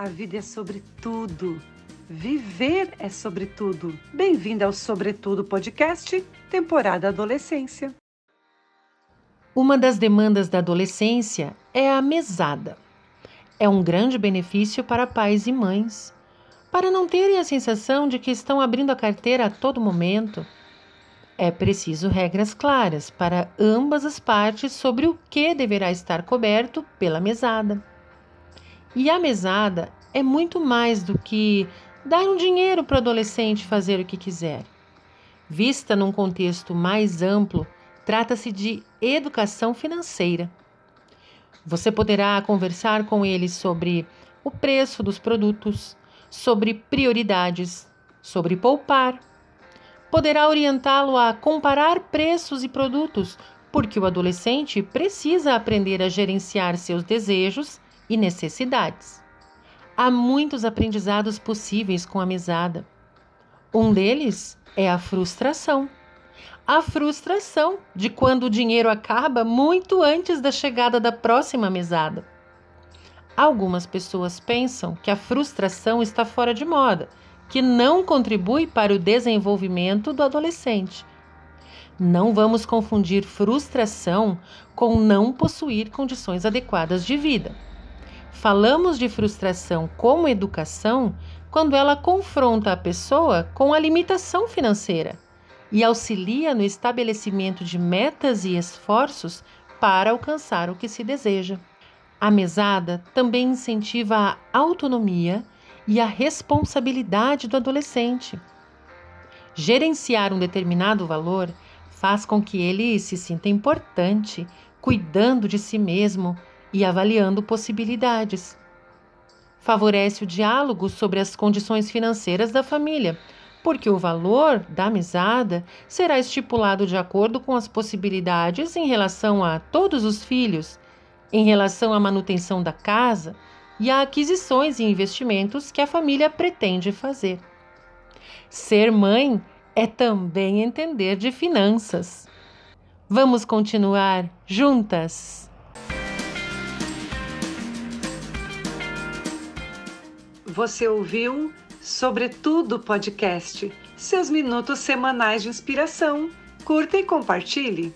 A vida é sobre tudo. Viver é sobre tudo. Bem-vinda ao Sobretudo Podcast, temporada Adolescência. Uma das demandas da adolescência é a mesada. É um grande benefício para pais e mães, para não terem a sensação de que estão abrindo a carteira a todo momento. É preciso regras claras para ambas as partes sobre o que deverá estar coberto pela mesada. E a mesada é muito mais do que dar um dinheiro para o adolescente fazer o que quiser. Vista num contexto mais amplo, trata-se de educação financeira. Você poderá conversar com ele sobre o preço dos produtos, sobre prioridades, sobre poupar. Poderá orientá-lo a comparar preços e produtos, porque o adolescente precisa aprender a gerenciar seus desejos e necessidades. Há muitos aprendizados possíveis com a mesada. Um deles é a frustração. A frustração de quando o dinheiro acaba muito antes da chegada da próxima mesada. Algumas pessoas pensam que a frustração está fora de moda, que não contribui para o desenvolvimento do adolescente. Não vamos confundir frustração com não possuir condições adequadas de vida. Falamos de frustração como educação quando ela confronta a pessoa com a limitação financeira e auxilia no estabelecimento de metas e esforços para alcançar o que se deseja. A mesada também incentiva a autonomia e a responsabilidade do adolescente. Gerenciar um determinado valor faz com que ele se sinta importante, cuidando de si mesmo e avaliando possibilidades. Favorece o diálogo sobre as condições financeiras da família, porque o valor da mesada será estipulado de acordo com as possibilidades em relação a todos os filhos, em relação à manutenção da casa e a aquisições e investimentos que a família pretende fazer. Ser mãe é também entender de finanças. Vamos continuar juntas? Você ouviu Sobretudo Podcast, seus minutos semanais de inspiração. Curta e compartilhe.